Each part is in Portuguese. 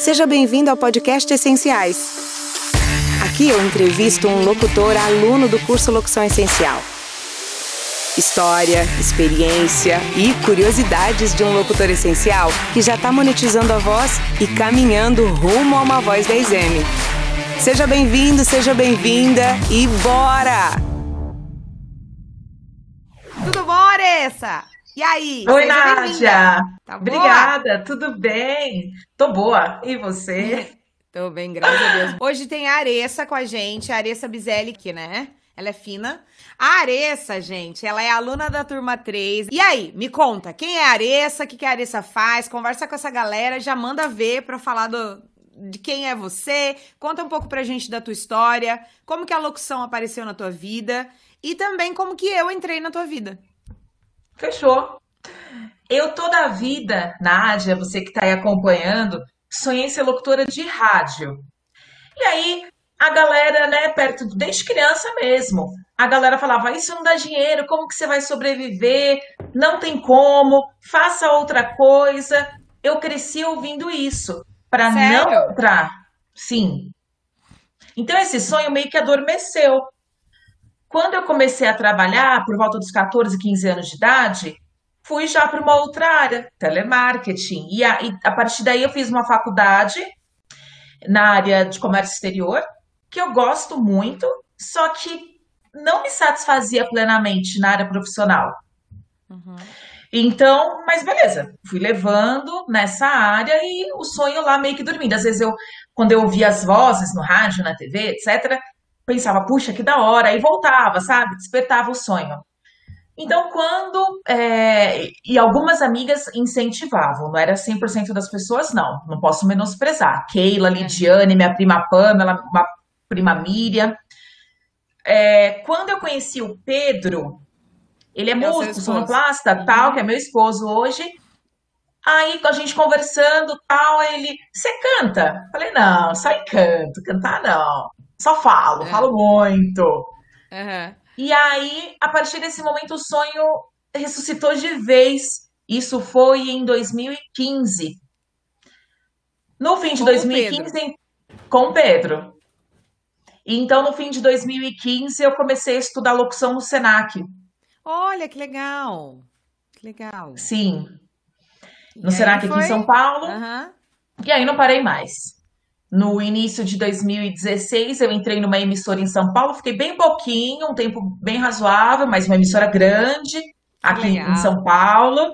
Seja bem-vindo ao podcast Essenciais. Aqui eu entrevisto um locutor aluno do curso Locução Essencial. História, experiência e curiosidades de um locutor essencial que já está monetizando a voz e caminhando rumo a uma voz 10M. Seja bem-vindo, seja bem-vinda e bora! Tudo bom, Aressa? E aí? Oi, Nádia! Tá Obrigada, tudo bem? Tô boa. E você? Tô bem, graças a Deus. Hoje tem a Aressa com a gente, a Aressa Bizelli aqui, né? Ela é fina. A Aressa, gente, ela é aluna da turma 3. E aí, me conta, quem é a Aressa? O que, que a Aressa faz? Conversa com essa galera, já manda ver pra falar do, de quem é você. Conta um pouco pra gente da tua história, como que a locução apareceu na tua vida e também como que eu entrei na tua vida. Fechou. Eu toda a vida, Nádia, você que está aí acompanhando, sonhei ser locutora de rádio. E aí, a galera, né, perto, desde criança mesmo, a galera falava: Isso não dá dinheiro, como que você vai sobreviver? Não tem como, faça outra coisa. Eu cresci ouvindo isso, para não entrar. Sim. Então, esse sonho meio que adormeceu. Quando eu comecei a trabalhar, por volta dos 14, 15 anos de idade, fui já para uma outra área, telemarketing. E a, e a partir daí eu fiz uma faculdade na área de comércio exterior, que eu gosto muito, só que não me satisfazia plenamente na área profissional. Uhum. Então, mas beleza, fui levando nessa área e o sonho lá meio que dormindo. Às vezes eu, quando eu ouvia as vozes no rádio, na TV, etc., pensava, puxa, que da hora, aí voltava, sabe? Despertava o sonho. Então, quando. É, e algumas amigas incentivavam, não era 100% das pessoas, não, não posso menosprezar. Keila. Lidiane, minha prima Pamela, uma prima Miriam. É, quando eu conheci o Pedro, ele é, é músico, sonoplasta, uhum. tal, que é meu esposo hoje. Aí a gente conversando, tal, ele, você canta? Falei, não, só canto, cantar não. Só falo, é. falo muito. Uhum. E aí, a partir desse momento, o sonho ressuscitou de vez. Isso foi em 2015. No fim de com 2015, Pedro. com o Pedro. Então, no fim de 2015, eu comecei a estudar locução no Senac. Olha, que legal. Que legal. Sim. No Senac aqui em São Paulo. Uhum. E aí não parei mais. No início de 2016, eu entrei numa emissora em São Paulo, fiquei bem pouquinho, um tempo bem razoável, mas uma emissora grande aqui Legal. em São Paulo.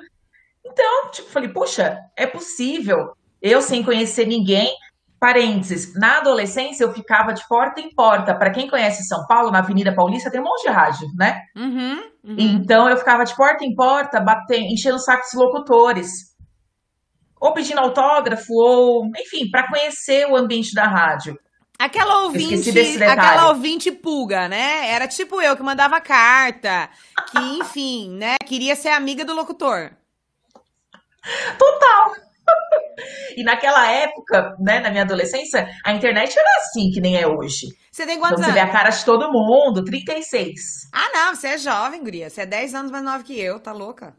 Então, tipo, falei, puxa, é possível. Eu sem conhecer ninguém, parênteses, na adolescência eu ficava de porta em porta. Para quem conhece São Paulo, na Avenida Paulista tem um monte de rádio, né? Uhum, uhum. Então eu ficava de porta em porta, batendo, enchendo sacos locutores ou pedindo autógrafo, ou, enfim, para conhecer o ambiente da rádio. Aquela ouvinte, aquela ouvinte pulga, né? Era tipo eu que mandava carta, que, enfim, né, queria ser amiga do locutor. Total. E naquela época, né, na minha adolescência, a internet era assim, que nem é hoje. Você tem quantos então, anos? Você vê a cara de todo mundo, 36. Ah, não, você é jovem, guria. Você é 10 anos mais nova que eu, tá louca?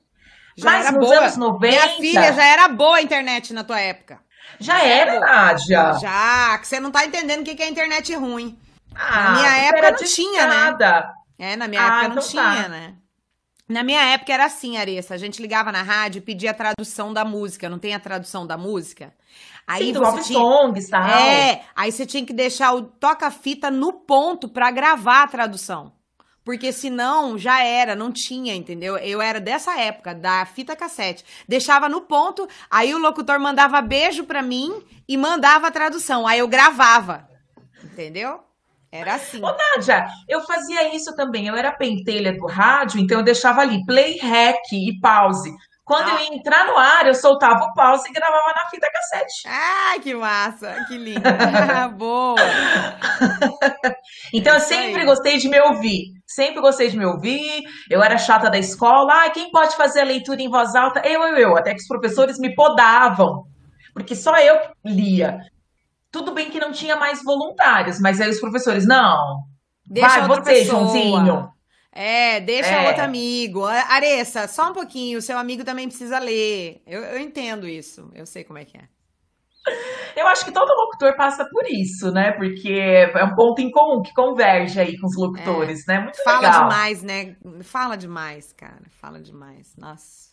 Já Mas era nos boa. anos 90. Minha filha já era boa a internet na tua época. Já, era, Nádia. Já, que você não tá entendendo o que é internet ruim. Ah, na minha época não tinha, né? É, na minha ah, época não então tinha, tá. né? Na minha época era assim, Aressa. A gente ligava na rádio e pedia a tradução da música. Não tem a tradução da música? Aí Sim, você tinha... songs, tal. É, aí você tinha que deixar o toca-fita no ponto para gravar a tradução. Porque senão já era, não tinha, entendeu? Eu era dessa época, da fita cassete. Deixava no ponto, aí o locutor mandava beijo pra mim e mandava a tradução. Aí eu gravava. Entendeu? Era assim. Ô, Nádia, eu fazia isso também. Eu era pentelha do rádio, então eu deixava ali play, rec e pause. Quando ah. eu ia entrar no ar, eu soltava o pause e gravava na fita cassete. Ai, que massa! Que lindo! Boa! então, eu sempre gostei de me ouvir. Sempre gostei de me ouvir. Eu era chata da escola. Ah, quem pode fazer a leitura em voz alta? Eu, eu, eu. Até que os professores me podavam. Porque só eu lia. Tudo bem que não tinha mais voluntários, mas aí os professores, não. Deixa vai, você, pessoa. Joãozinho. É, deixa é. outro amigo. Aressa, só um pouquinho, o seu amigo também precisa ler. Eu, eu entendo isso, eu sei como é que é. Eu acho que todo locutor passa por isso, né? Porque é um ponto em comum que converge aí com os locutores, é. né? Muito Fala legal. demais, né? Fala demais, cara. Fala demais. Nossa.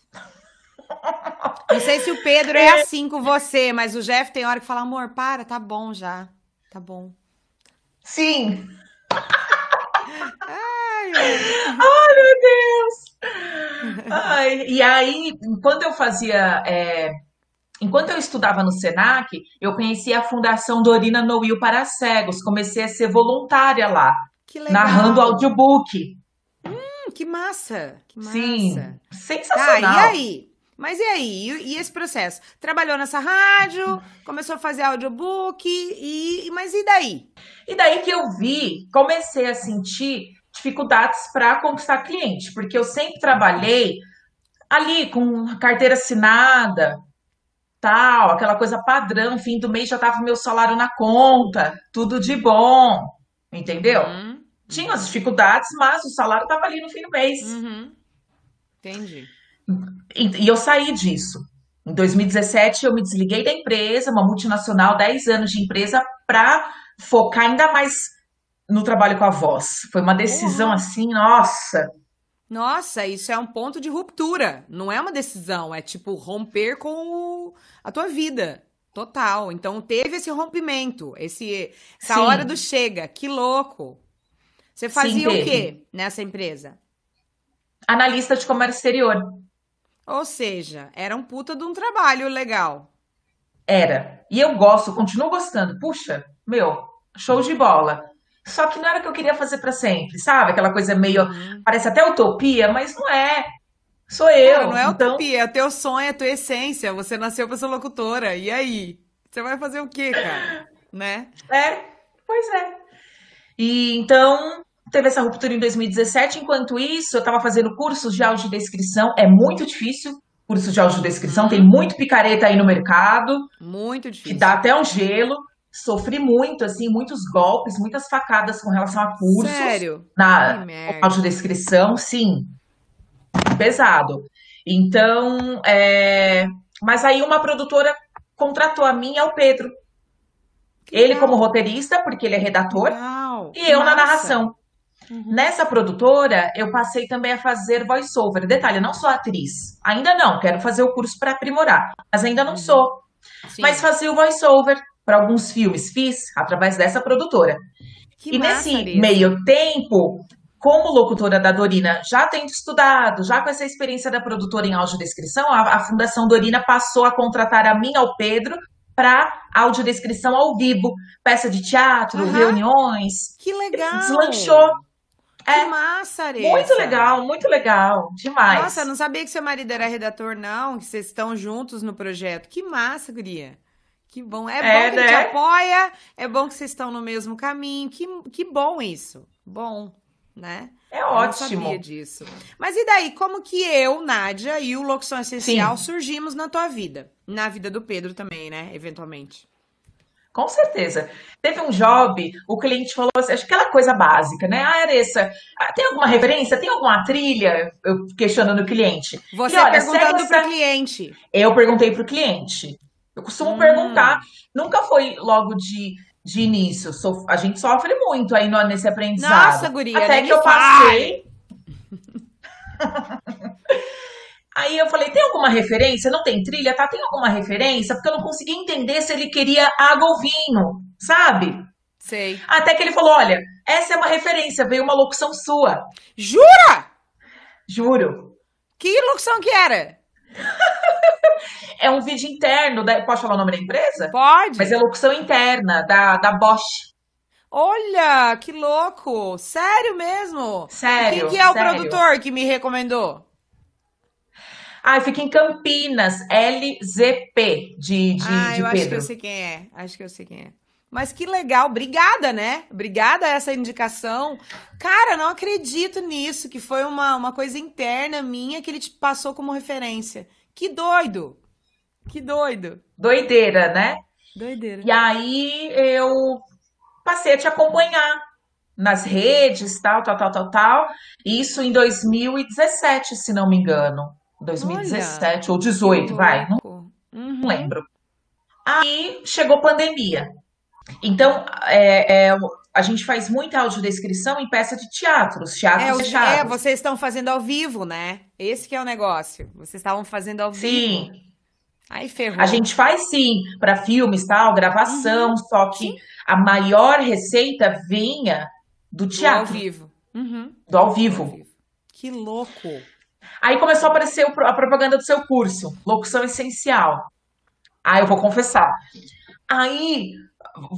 Não sei se o Pedro é assim com você, mas o Jeff tem hora que fala, amor, para, tá bom já. Tá bom. Sim. Ai, Ai meu Deus! Ai, e aí, quando eu fazia. É, enquanto eu estudava no SENAC, eu conheci a Fundação Dorina Noil para Cegos. Comecei a ser voluntária lá, narrando audiobook. Hum, que massa! Que massa. Sim, sensacional. Tá, e aí? Mas e aí? E, esse processo? Trabalhou nessa rádio, começou a fazer audiobook, e, mas e daí? E daí que eu vi, comecei a sentir dificuldades para conquistar cliente, porque eu sempre trabalhei ali com carteira assinada, tal, aquela coisa padrão, fim do mês já tava meu salário na conta, tudo de bom, entendeu? Uhum. Tinha as dificuldades, mas o salário tava ali no fim do mês. Uhum. Entendi. E, e eu saí disso. Em 2017, eu me desliguei da empresa, uma multinacional, 10 anos de empresa, para focar ainda mais no trabalho com a voz. Foi uma decisão assim, nossa. Nossa, isso é um ponto de ruptura. Não é uma decisão, é tipo romper com o, a tua vida. Total. Então teve esse rompimento, esse essa Sim. hora do chega. Que louco. Você fazia Sim, o quê nessa empresa? Analista de comércio exterior. Ou seja, era um puta de um trabalho legal. Era. E eu gosto, continuo gostando. Puxa, meu, show de bola. Só que não era o que eu queria fazer para sempre, sabe? Aquela coisa meio. Uhum. Parece até utopia, mas não é. Sou eu. Cara, não é então... utopia, é teu sonho, é tua essência. Você nasceu pra ser locutora. E aí? Você vai fazer o quê, cara? né? É, pois é. E então, teve essa ruptura em 2017. Enquanto isso, eu estava fazendo cursos de audiodescrição. É muito difícil curso de audiodescrição. Uhum. Tem muito picareta aí no mercado. Muito difícil. Que dá até um gelo. Sofri muito, assim, muitos golpes, muitas facadas com relação a cursos. Sério? Na audiodescrição, sim. Pesado. Então, é... mas aí uma produtora contratou a mim e ao Pedro. Que ele legal. como roteirista, porque ele é redator, e eu na narração. Uhum. Nessa produtora, eu passei também a fazer voiceover. Detalhe, não sou atriz. Ainda não, quero fazer o curso para aprimorar, mas ainda não uhum. sou. Sim. Mas fazia o voiceover para alguns filmes, fiz através dessa produtora. Que e nesse meio tempo, como locutora da Dorina, já tendo estudado, já com essa experiência da produtora em audiodescrição, a, a Fundação Dorina passou a contratar a mim ao Pedro para audiodescrição ao vivo, peça de teatro, uhum. reuniões. Que legal! Deslanchou. Que é, massa, Aressa. Muito legal, muito legal. Demais. Nossa, não sabia que seu marido era redator, não, que vocês estão juntos no projeto. Que massa, Guria. Que bom. É, é bom que né? te apoia, é bom que vocês estão no mesmo caminho. Que, que bom isso. Bom, né? É ótimo. Eu não sabia disso. Mas e daí, como que eu, Nádia e o Locução Essencial Sim. surgimos na tua vida? Na vida do Pedro também, né? Eventualmente. Com certeza. Teve um job, o cliente falou assim, acho que aquela coisa básica, né? Ah, Aressa, ah, tem alguma referência? Tem alguma trilha? Eu questionando o cliente. Você e, olha, perguntando para o cliente. Eu perguntei para o cliente. Eu costumo hum. perguntar. Nunca foi logo de, de início. A gente sofre muito aí nesse aprendizado. Nossa, guria, Até que eu passei. Aí eu falei, tem alguma referência? Não tem trilha? Tá, tem alguma referência? Porque eu não consegui entender se ele queria água ou vinho, sabe? Sei. Até que ele falou, olha, essa é uma referência, veio uma locução sua. Jura? Juro. Que locução que era? é um vídeo interno, da... pode falar o nome da empresa? Pode. Mas é locução interna, da, da Bosch. Olha, que louco! Sério mesmo? Sério. Quem que é o sério. produtor que me recomendou? Ah, fica em Campinas, LZP de, de, ah, de eu Pedro. acho que eu sei quem é. Acho que eu sei quem é. Mas que legal, obrigada, né? Obrigada a essa indicação. Cara, não acredito nisso, que foi uma, uma coisa interna minha que ele te passou como referência. Que doido! Que doido! Doideira, né? Doideira. E aí eu passei a te acompanhar nas redes, tal, tal, tal, tal, tal. Isso em 2017, se não me engano. 2017 Olha, ou 18, vai. Não, uhum. não lembro. Aí chegou pandemia. Então, é, é, a gente faz muita audiodescrição em peça de teatro, os teatros É, os- fechados. é, vocês estão fazendo ao vivo, né? Esse que é o negócio. Vocês estavam fazendo ao Sim, vivo. Aí ferrou. a gente faz sim para filmes, tal, gravação, Uhum. só que a maior receita vinha do Do ao teatro, vivo. Uhum. do ao vivo. Que louco. Aí começou a aparecer a propaganda do seu curso, locução essencial. Ah, eu vou confessar. Aí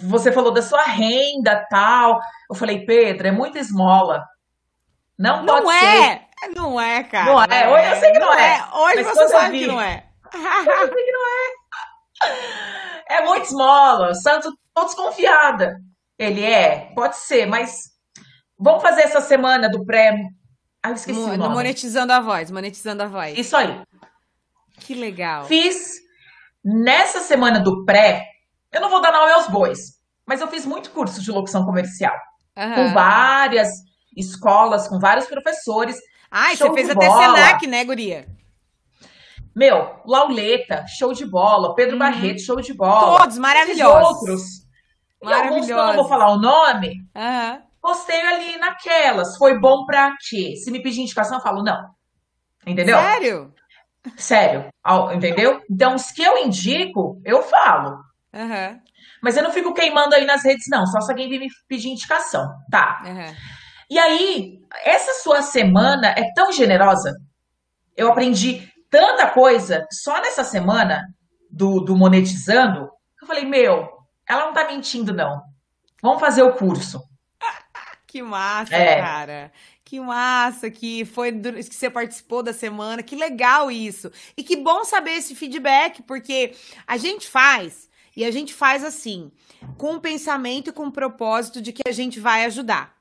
você falou da sua renda, tal. Eu falei, Pedro, é muita esmola. Não pode Não ser. é! Não é, cara. Não é. Hoje eu sei que não é. Hoje Mas você eu sabe vi- que não é. É muito esmola. Santo, tô desconfiada. Ele é, pode ser, mas vamos fazer essa semana do pré. Ah, eu esqueci Mo- o no nome. monetizando a voz, monetizando a voz. Isso aí. Que legal. Fiz nessa semana do pré, eu não vou dar nome aos bois, mas eu fiz muito curso de locução comercial, com Aham. várias escolas, com vários professores. Show você fez até bola. Senac, né, guria? Meu, Lauleta, show de bola, Pedro Uhum. Barreto, show de bola. Todos maravilhosos. outros. E alguns não Maravilhosos. vou falar o nome, Aham. postei ali naquelas. Foi bom pra quê? Se me pedir indicação, eu falo não. Entendeu? Sério? Sério. Entendeu? Então, os que eu indico, eu falo. Aham. Mas eu não fico queimando aí nas redes, não. Só se alguém vir me pedir indicação. Tá. Aham. E aí, essa sua semana é tão generosa. Eu aprendi tanta coisa só nessa semana do, do Monetizando. que Eu falei, meu, ela não tá mentindo, não. Vamos fazer o curso. Que massa, É. cara. Que massa que foi que você participou da semana. Que legal isso. E que bom saber esse feedback, porque a gente faz e a gente faz assim, com o pensamento e com o propósito de que a gente vai ajudar.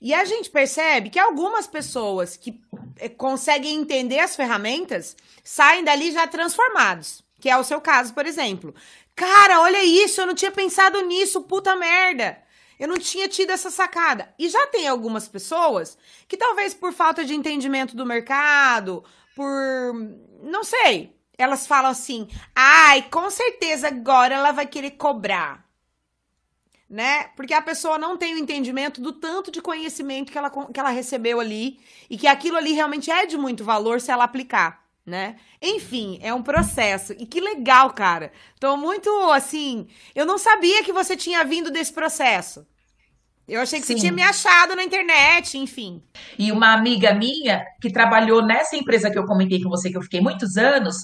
E a gente percebe que algumas pessoas que eh, conseguem entender as ferramentas saem dali já transformados, que é o seu caso, por exemplo. Cara, olha isso, eu não tinha pensado nisso, puta merda. Eu não tinha tido essa sacada. E já tem algumas pessoas que talvez por falta de entendimento do mercado, por não sei, elas falam assim: "Ai, com certeza agora ela vai querer cobrar" né? Porque a pessoa não tem o entendimento do tanto de conhecimento que ela, que ela recebeu ali e que aquilo ali realmente é de muito valor se ela aplicar, né? Enfim, é um processo. E que legal, cara. Tô muito assim. Eu não sabia que você tinha vindo desse processo. Eu achei que você Sim. tinha me achado na internet, enfim. E uma amiga minha que trabalhou nessa empresa que eu comentei com você, que eu fiquei muitos anos,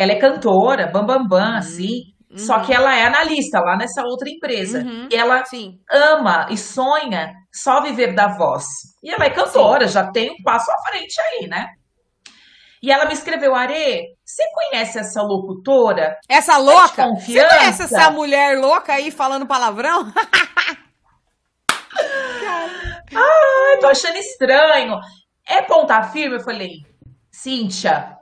ela é cantora, bam, bam, bam, assim. Só que ela é analista lá nessa outra empresa. Uhum. E ela Sim. ama e sonha só viver da voz. E ela é cantora, já tem um passo à frente aí, né? E ela me escreveu, Arê, você conhece essa locutora? Essa louca? Você conhece essa mulher louca aí falando palavrão? Ai, tô achando estranho. É pontar firme? Eu falei, Cíntia.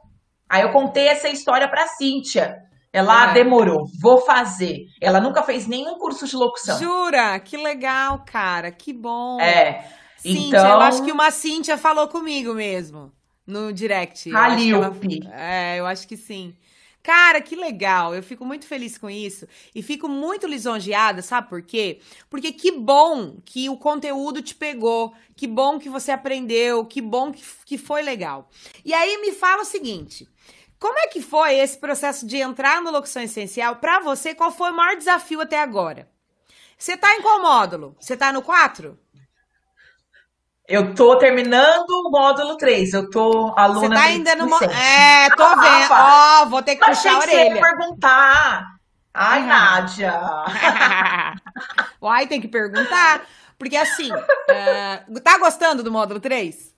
Aí eu contei essa história pra Cíntia. Ela Ah. demorou, vou fazer. Ela nunca fez nenhum curso de locução. Jura? Que legal, cara. Que bom. É. Cíntia, então, eu acho que uma Cíntia falou comigo mesmo no direct. Que ela-. É, eu acho que sim. Cara, que legal. Eu fico muito feliz com isso e fico muito lisonjeada, sabe por quê? Porque que bom que o conteúdo te pegou, que bom que você aprendeu, que bom que, que foi legal. E aí me fala o seguinte: como é que foi esse processo de entrar no Locução Essencial pra você? Qual foi o maior desafio até agora? Você tá em qual módulo? Você tá no 4? Eu tô terminando o módulo 3. Eu tô Você aluna tá do- ainda no centro. É, tô Ah, vendo. Ó, vou ter que Eu puxar a que você orelha. perguntar. Ai, Uhum. Nádia. Uai, tem que perguntar. Porque assim, é, tá gostando do módulo 3?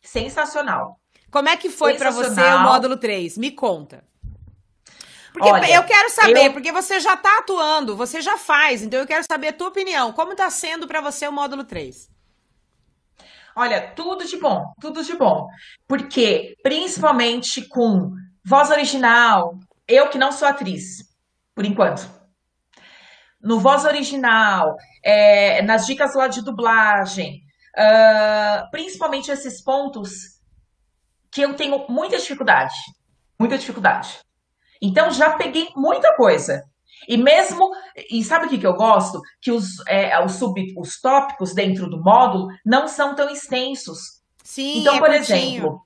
Sensacional. Como é que foi pra você o módulo 3? Me conta. Porque Olha, eu quero saber, eu- porque você já tá atuando, você já faz, então eu quero saber a tua opinião. Como tá sendo pra você o módulo 3? Olha, tudo de bom, tudo de bom. Porque, principalmente com voz original, eu que não sou atriz, por enquanto. No voz original, é, nas dicas lá de dublagem, ah, principalmente esses pontos que eu tenho muita dificuldade, muita dificuldade. Então já peguei muita coisa. E mesmo, e sabe o que, que eu gosto? Que os, é, os, sub, os tópicos dentro do módulo não são tão extensos. Sim, Então, é por exemplo,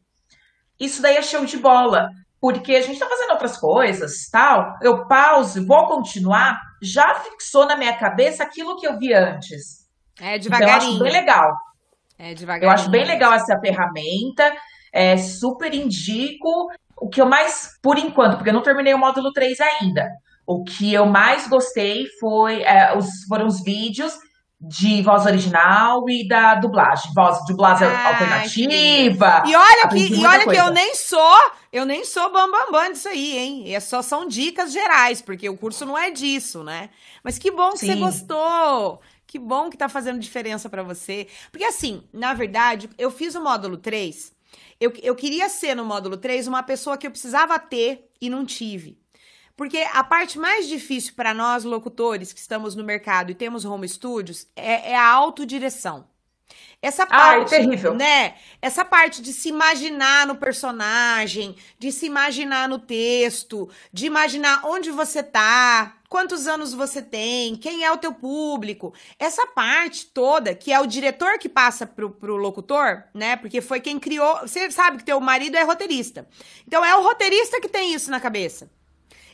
isso daí é show de bola, porque a gente tá fazendo outras coisas, tal. Eu pauso, vou continuar, já fixou na minha cabeça aquilo que eu vi antes. É Então, eu acho devagarinho. bem legal. É Eu devagarinho. acho bem legal essa ferramenta, é, super indico. O que eu mais, por enquanto, porque eu não terminei o módulo 3 ainda, o que eu mais gostei foi, é, os, foram os vídeos de voz original e da dublagem. Voz, dublagem Ai, alternativa. E olha que, e olha que eu nem sou, eu nem sou bambambam bam, bam disso aí, hein? É só são dicas gerais, porque o curso não é disso, né? Mas que bom que você Sim. gostou. Que bom que tá fazendo diferença pra você. Porque assim, na verdade, eu fiz o módulo 3. Eu, eu queria ser no módulo 3 uma pessoa que eu precisava ter e não tive. Porque a parte mais difícil para nós locutores que estamos no mercado e temos home studios é, é a autodireção. Essa Ai, parte, terrível. né? Essa parte de se imaginar no personagem, de se imaginar no texto, de imaginar onde você tá, quantos anos você tem, quem é o teu público. Essa parte toda, que é o diretor que passa pro, pro locutor, né? Porque foi quem criou. Você sabe que teu marido é roteirista. Então é o roteirista que tem isso na cabeça.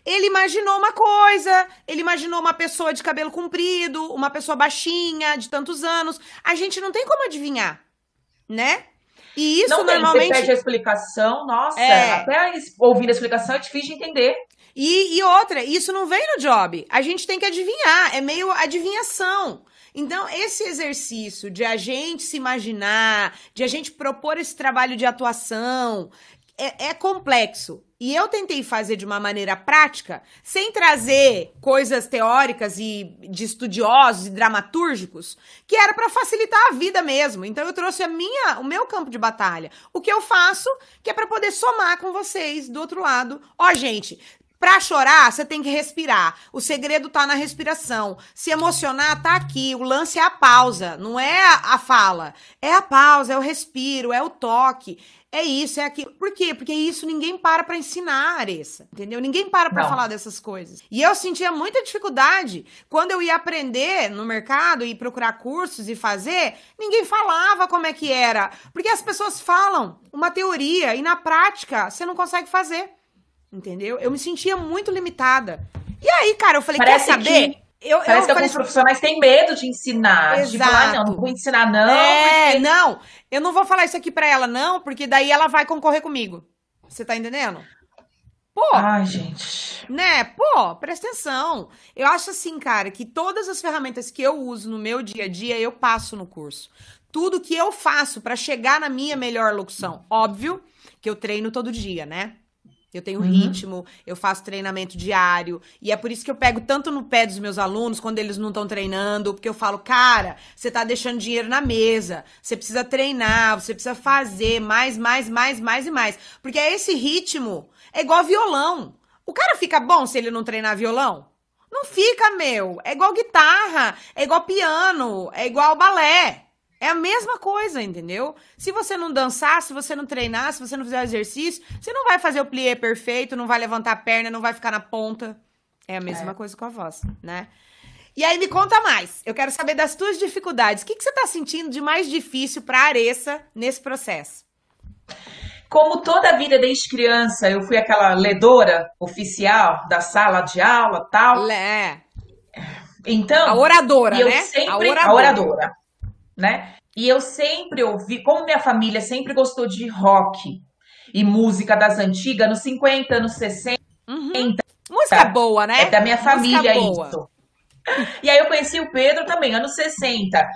Ele imaginou uma coisa, ele imaginou uma pessoa de cabelo comprido, uma pessoa baixinha, de tantos anos. A gente não tem como adivinhar, né? E isso não tem, normalmente. você pede a explicação, nossa, É. até ouvir a explicação é difícil de entender. E, e outra, isso não vem no job. A gente tem que adivinhar, é meio adivinhação. Então, esse exercício de a gente se imaginar, de a gente propor esse trabalho de atuação, é, é complexo. E eu tentei fazer de uma maneira prática, sem trazer coisas teóricas e de estudiosos e dramatúrgicos, que era para facilitar a vida mesmo. Então eu trouxe a minha, o meu campo de batalha, o que eu faço, que é para poder somar com vocês do outro lado. Ó, gente, Pra chorar, você tem que respirar. O segredo tá na respiração. Se emocionar, tá aqui. O lance é a pausa, não é a, fala. É a pausa, é o respiro, é o toque. É isso, é aquilo. Por quê? Porque isso ninguém para pra ensinar, Aressa. Entendeu? Ninguém para pra Não. falar dessas coisas. E eu sentia muita dificuldade quando eu ia aprender no mercado e procurar cursos e fazer, ninguém falava como é que era. Porque as pessoas falam uma teoria e na prática você não consegue fazer. Entendeu? Eu me sentia muito limitada. E aí, cara, eu falei, Parece quer saber? que- eu, Parece eu que falei, alguns profissionais têm medo de ensinar, de Exato. falar, não, não vou ensinar não, é, porque não, eu não vou falar isso aqui pra ela, não, porque daí ela vai concorrer comigo. Você tá entendendo? Pô, Ai, gente. né? Pô, presta atenção. Eu acho assim, cara, que todas as ferramentas que eu uso no meu dia a dia, eu passo no curso. Tudo que eu faço pra chegar na minha melhor locução. Óbvio que eu treino todo dia, né? Eu tenho Uhum. ritmo, eu faço treinamento diário. E é por isso que eu pego tanto no pé dos meus alunos quando eles não estão treinando, porque eu falo, cara, você tá deixando dinheiro na mesa. Você precisa treinar, você precisa fazer mais, mais, mais, mais e mais. Porque é esse ritmo, é igual violão. O cara fica bom se ele não treinar violão? Não fica, meu. É igual guitarra, é igual piano, é igual balé. É a mesma coisa, entendeu? Se você não dançar, se você não treinar, se você não fizer o exercício, você não vai fazer o plié perfeito, não vai levantar a perna, não vai ficar na ponta. É a mesma É. coisa com a voz, né? E aí me conta mais. Eu quero saber das tuas dificuldades. O que, que você tá sentindo de mais difícil pra Aressa nesse processo? Como toda a vida desde criança, eu fui aquela ledora oficial da sala de aula, tal. É, Então, a oradora, eu né? sempre, a oradora. Né? E eu sempre ouvi, como minha família sempre gostou de rock e música das antigas, nos 50, anos 60, Uhum. Música boa, né? é da minha família isso. E aí eu conheci o Pedro também, anos 60.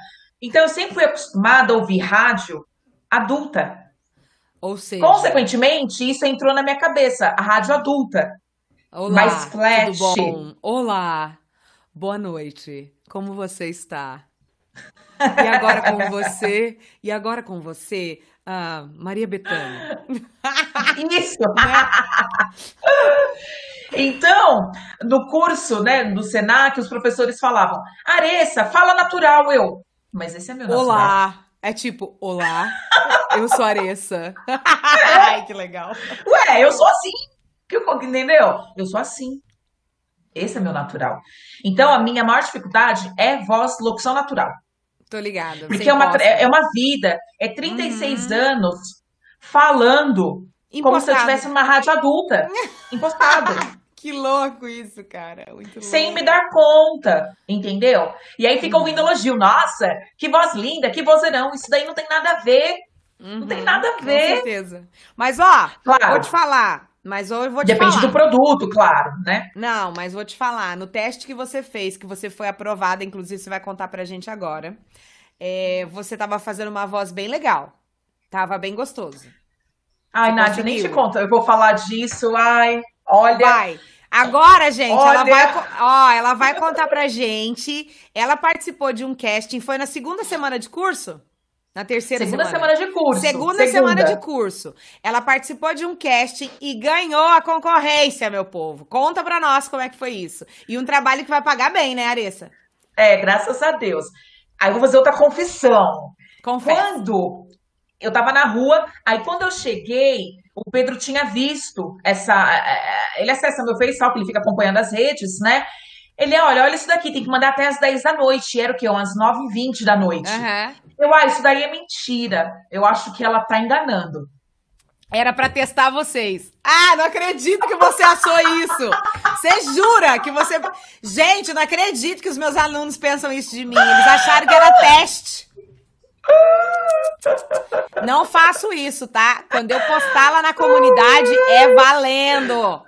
Então eu sempre fui acostumada a ouvir rádio adulta. Ou seja, Consequentemente, isso entrou na minha cabeça, a rádio adulta. olá, mais flash. Olá, boa noite. Como você está? E agora com você? E agora com você, ah, Maria Bethânia. Isso! Então, no curso, né, do Senac, os professores falavam: Aressa, fala natural, eu. Mas esse é meu natural. Olá. É tipo, olá, eu sou a Aressa. Ai, que legal. Ué, eu sou assim. Entendeu? Eu sou assim. Esse é meu natural. Então, a minha maior dificuldade é voz, locução natural. Tô ligada. Porque é uma, é, é uma vida, é 36 uhum. anos falando Impostado. como se eu tivesse uma rádio adulta. Impostado. que louco isso, cara. Muito Sem louco. me dar conta, entendeu? E aí fica ouvindo uhum. elogio. Nossa, que voz linda, que vozeirão. Isso daí não tem nada a ver. Uhum, não tem uhum. nada a ver. Com certeza. Mas, ó, claro. vou te falar. Mas eu vou te Depende falar. do produto, claro, né? Não, mas vou te falar. No teste que você fez, que você foi aprovada, inclusive você vai contar pra gente agora, é, você tava fazendo uma voz bem legal. Tava bem gostoso. Ai, você Nádia, nem te conta. Eu vou falar disso. Ai, olha. Vai. Agora, gente, olha... ela vai, ó, ela vai contar pra gente. Ela participou de um casting, foi na segunda semana de curso? Na terceira segunda semana. semana de curso. Segunda, segunda, semana de curso. Ela participou de um casting e ganhou a concorrência, meu povo. Conta pra nós como é que foi isso. E um trabalho que vai pagar bem, né, Aressa? É, graças a Deus. Aí eu vou fazer outra confissão. Confessa. Quando eu tava na rua, aí quando eu cheguei, o Pedro tinha visto essa. É, é, ele acessa meu Facebook, ele fica acompanhando as redes, né? Ele, olha, olha isso daqui, tem que mandar até as 10 da noite. Era o quê? Umas 9h20 da noite. Uhum. Eu, ah, isso daí é mentira. Eu acho que ela tá enganando. Era para testar vocês. Ah, não acredito que você achou isso. Você jura que você. Gente, não acredito que os meus alunos pensam isso de mim. Eles acharam que era teste. Não faço isso, tá? Quando eu postar lá na comunidade, é valendo.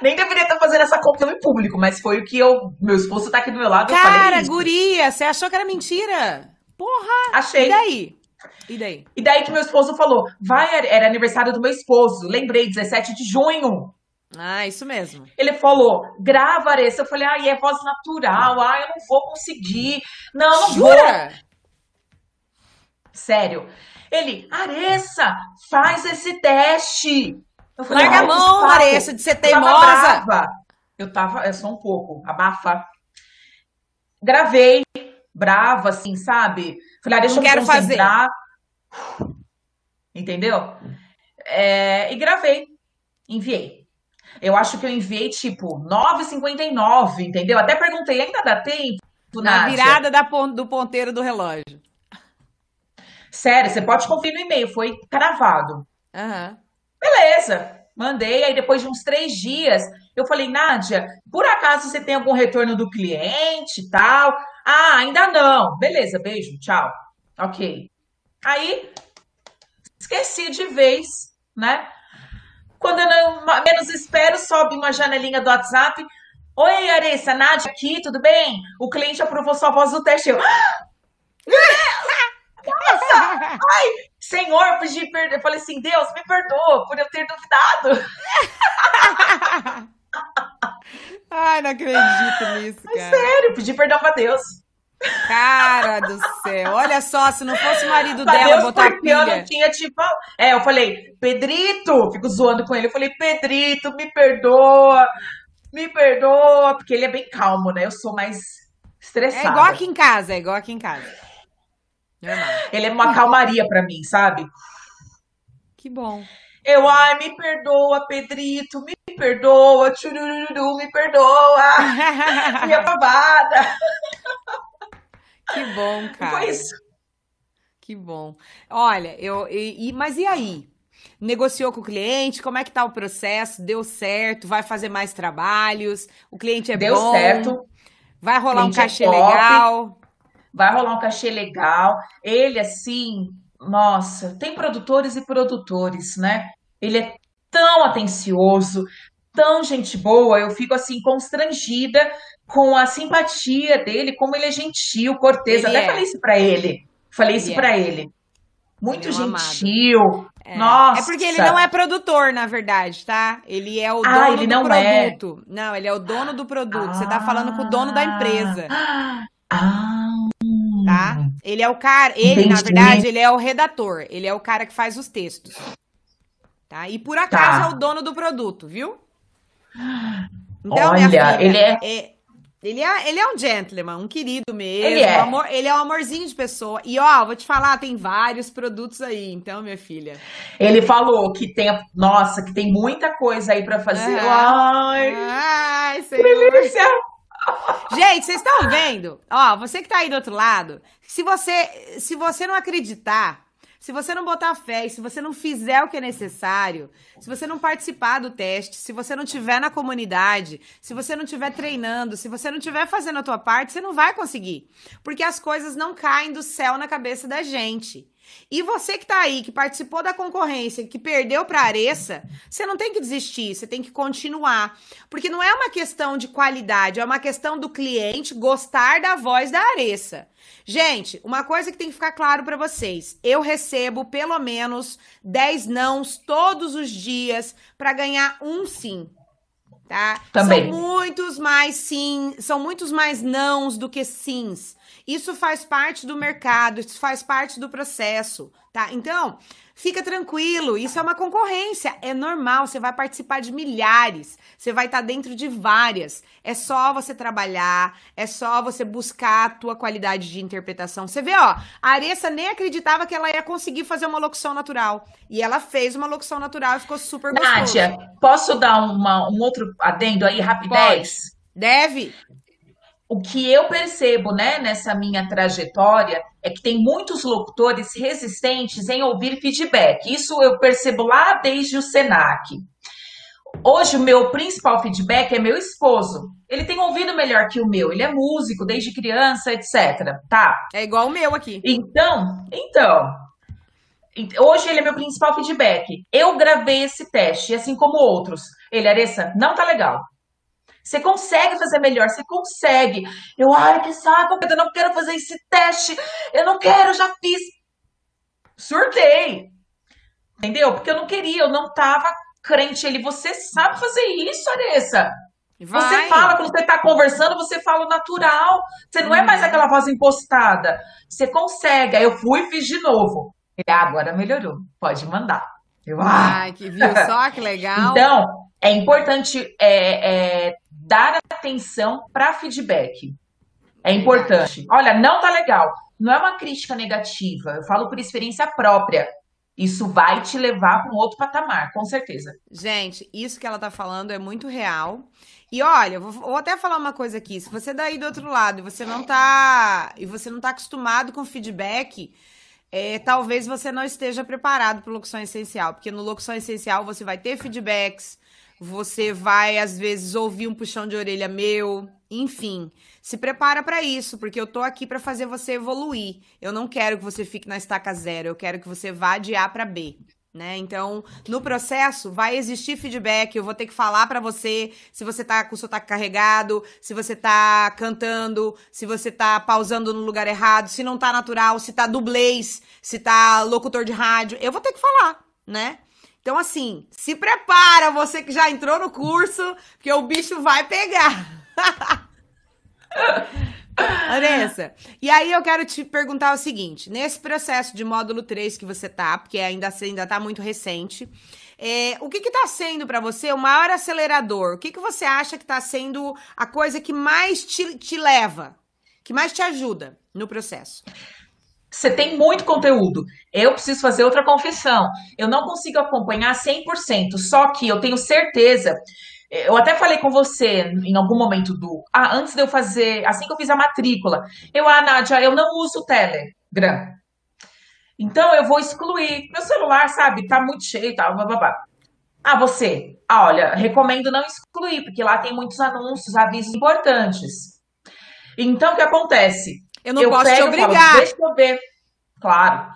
Nem deveria estar fazendo essa compra em público, mas foi o que eu. Meu esposo tá aqui do meu lado. Cara, guria, você achou que era mentira? Porra! Achei. E daí? E daí? E daí que meu esposo falou: vai, era aniversário do meu esposo. Lembrei, 17 de junho. Ah, isso mesmo. Ele falou, grava, Aressa. Eu falei, ai, é voz natural. Ai, eu não vou conseguir. Não, não Jura? vou. Sério. Ele, Aressa, faz esse teste. Eu falei, Larga a mão, Larissa, de ser teimosa. Eu tava, é só um pouco, abafa. Gravei, brava, assim, sabe? Falei, ah, deixa Não eu quero fazer. Entendeu? É, e gravei, enviei. Eu acho que eu enviei, tipo, 9h59, entendeu? Até perguntei, ainda dá tempo? Na Nádia? virada da, do ponteiro do relógio. Sério, você pode conferir no e-mail, foi cravado. Aham. Uhum. Beleza, mandei. Aí depois de uns três dias, eu falei, Nádia, por acaso você tem algum retorno do cliente e tal? Ah, ainda não. Beleza, beijo, tchau. Ok. Aí, esqueci de vez, né? Quando eu não, menos espero, sobe uma janelinha do WhatsApp. Oi, Aressa, Nádia aqui, tudo bem? O cliente aprovou sua voz do teste. Eu, ah! Nossa! Ai, Senhor, pedi perdão. Eu falei assim, Deus, me perdoa por eu ter duvidado. Ai, não acredito nisso, cara. É sério, pedi perdão pra Deus. Cara do céu, olha só, se não fosse o marido pra dela Deus, botar a pilha. Eu não tinha tipo. É, eu falei, Pedrito, fico zoando com ele. Eu falei, Pedrito, me perdoa, me perdoa, porque ele é bem calmo, né? Eu sou mais estressada. É igual aqui em casa, é igual aqui em casa. Normal. Ele é uma calmaria para mim, sabe? Que bom. Eu, ai, me perdoa, Pedrito, me perdoa, tchurururu, me perdoa. Minha babada. Que bom, cara. Foi isso. Que bom. Olha, eu, e, mas e aí? Negociou com o cliente? Como é que tá o processo? Deu certo? Vai fazer mais trabalhos? O cliente é Deu bom? Deu certo. Vai rolar um é cachê é legal? Vai rolar um cachê legal. Ele, assim, nossa, tem produtores e produtores, né? Ele é tão atencioso, tão gente boa, eu fico assim constrangida com a simpatia dele, como ele é gentil, cortês. Ele Até é. falei isso para ele. Falei isso para ele. Muito ele é um gentil. É. Nossa. É porque ele não é produtor, na verdade, tá? Ele é o ah, dono do é. produto. É. Não, ele é o dono do produto. Ah. Você tá falando com o dono da empresa. Ah tá? Hum. Ele é o cara, ele, Entendi. na verdade, ele é o redator, ele é o cara que faz os textos. Tá? E por acaso tá. é o dono do produto, viu? Então, Olha, filha, ele é... é... Ele é, ele é um gentleman, um querido mesmo. Ele é. Um amor, ele é um amorzinho de pessoa. E ó, vou te falar, tem vários produtos aí, então, minha filha. Ele falou que tem, nossa, que tem muita coisa aí para fazer. Uhum. Ai, Ai que delícia! Gente, vocês estão vendo? Ó, você que tá aí do outro lado, se você, se você não acreditar se você não botar fé se você não fizer o que é necessário, se você não participar do teste, se você não tiver na comunidade, se você não estiver treinando, se você não estiver fazendo a tua parte, você não vai conseguir. Porque as coisas não caem do céu na cabeça da gente. E você que tá aí, que participou da concorrência, que perdeu para Areça, você não tem que desistir, você tem que continuar. Porque não é uma questão de qualidade, é uma questão do cliente gostar da voz da Areça. Gente, uma coisa que tem que ficar claro para vocês: eu recebo pelo menos 10 nãos todos os dias para ganhar um sim. Tá? Também. São muitos mais sim, são muitos mais nãos do que sims. Isso faz parte do mercado, isso faz parte do processo, tá? Então, fica tranquilo, isso é uma concorrência, é normal, você vai participar de milhares, você vai estar tá dentro de várias. É só você trabalhar, é só você buscar a tua qualidade de interpretação. Você vê, ó, a Aressa nem acreditava que ela ia conseguir fazer uma locução natural. E ela fez uma locução natural e ficou super gostoso. Nádia, posso dar uma, um outro adendo aí, rapidez? Pode. Deve o que eu percebo né, nessa minha trajetória é que tem muitos locutores resistentes em ouvir feedback. Isso eu percebo lá desde o SENAC. Hoje, o meu principal feedback é meu esposo. Ele tem ouvido melhor que o meu. Ele é músico desde criança, etc. Tá? É igual o meu aqui. Então, então. Hoje ele é meu principal feedback. Eu gravei esse teste, assim como outros. Ele, Aressa, não tá legal. Você consegue fazer melhor, você consegue. Eu, ai, que saco, eu não quero fazer esse teste. Eu não quero, já fiz. Surtei. Entendeu? Porque eu não queria, eu não tava crente. Ele, você sabe fazer isso, Aressa. Vai. Você fala, quando você tá conversando, você fala natural. Você não é mais uhum. aquela voz impostada. Você consegue. Aí eu fui e fiz de novo. Ele, ah, agora melhorou. Pode mandar. Eu, ah. Ai, que viu só que legal. Então, é importante é, é, dar atenção para feedback. É importante. Olha, não tá legal. Não é uma crítica negativa. Eu falo por experiência própria. Isso vai te levar para um outro patamar, com certeza. Gente, isso que ela tá falando é muito real. E olha, vou, vou até falar uma coisa aqui. Se você daí do outro lado e você não tá e você não tá acostumado com feedback, é, talvez você não esteja preparado para locução essencial, porque no locução essencial você vai ter feedbacks, você vai às vezes ouvir um puxão de orelha meu, enfim. Se prepara para isso, porque eu tô aqui para fazer você evoluir. Eu não quero que você fique na estaca zero, eu quero que você vá de A para B. Né? Então, no processo vai existir feedback, eu vou ter que falar para você se você tá com o sotaque carregado, se você tá cantando, se você tá pausando no lugar errado, se não tá natural, se tá dublês, se tá locutor de rádio, eu vou ter que falar, né? Então, assim, se prepara, você que já entrou no curso, porque o bicho vai pegar. Andressa, e aí eu quero te perguntar o seguinte: nesse processo de módulo 3 que você tá, porque ainda, ainda tá muito recente, é, o que que tá sendo para você o maior acelerador? O que que você acha que tá sendo a coisa que mais te, te leva, que mais te ajuda no processo? Você tem muito conteúdo. Eu preciso fazer outra confissão. Eu não consigo acompanhar 100%, só que eu tenho certeza. Eu até falei com você em algum momento do. Ah, antes de eu fazer. Assim que eu fiz a matrícula. Eu, ah, Nádia, eu não uso Telegram. Então eu vou excluir. Meu celular, sabe, tá muito cheio e tal. Ah, você. Ah, olha, recomendo não excluir, porque lá tem muitos anúncios, avisos importantes. Então, o que acontece? Eu não eu posso te obrigar. Falo, Deixa eu ver. Claro.